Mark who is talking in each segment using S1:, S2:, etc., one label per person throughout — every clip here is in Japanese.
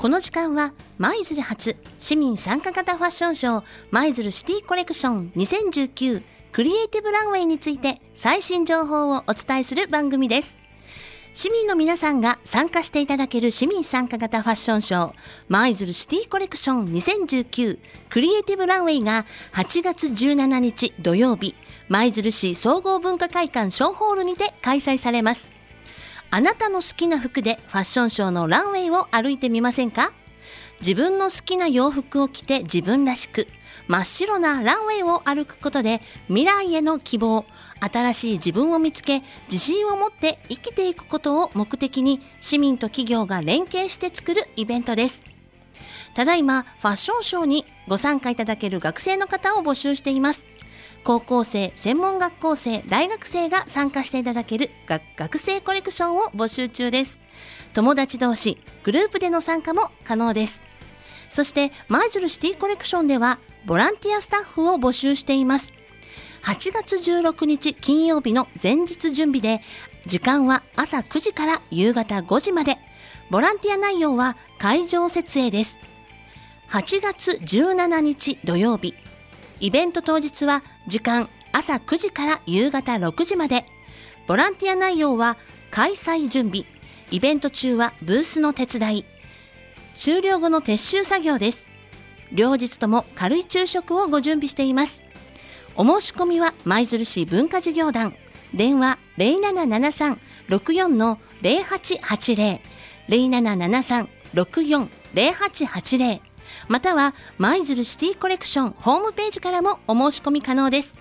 S1: この時間は舞鶴初市民参加型ファッションショー舞鶴シティコレクション2019クリエイティブランウェイについて最新情報をお伝えする番組です。市民の皆さんが参加していただける市民参加型ファッションショー舞鶴シティコレクション2019クリエイティブランウェイが8月17日土曜日舞鶴市総合文化会館小ホールにて開催されます。あなたの好きな服でファッションショーのランウェイを歩いてみませんか？自分の好きな洋服を着て自分らしく真っ白なランウェイを歩くことで未来への希望新しい自分を見つけ自信を持って生きていくことを目的に市民と企業が連携して作るイベントです。ただいまファッションショーにご参加いただける学生の方を募集しています。高校生、専門学校生、大学生が参加していただける学生コレクションを募集中です。友達同士、グループでの参加も可能です。そして、マイジュルシティコレクションでは、ボランティアスタッフを募集しています。8月16日金曜日の前日準備で、時間は朝9時から夕方5時まで。ボランティア内容は会場設営です。8月17日土曜日、イベント当日は時間朝9時から夕方6時まで。ボランティア内容は開催準備、イベント中はブースの手伝い、終了後の撤収作業です。両日とも軽い昼食をご準備しています。お申し込みは舞鶴市文化事業団、電話0773-64の0880、0773-64-0880または舞鶴シティコレクションホームページからもお申し込み可能です。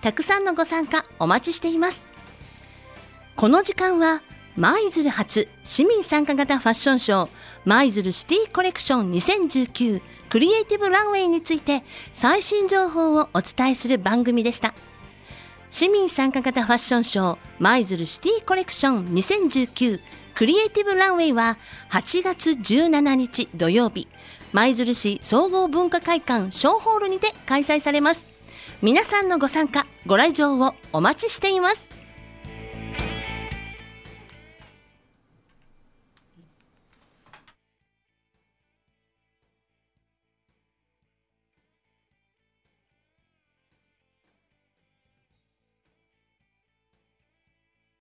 S1: たくさんのご参加お待ちしています。この時間は舞鶴初市民参加型ファッションショー舞鶴シティコレクション2019クリエイティブランウェイについて最新情報をお伝えする番組でした。市民参加型ファッションショー舞鶴シティコレクション2019クリエイティブランウェイは8月17日土曜日。舞鶴市総合文化会館小ホールにて開催されます。皆さんのご参加ご来場をお待ちしています。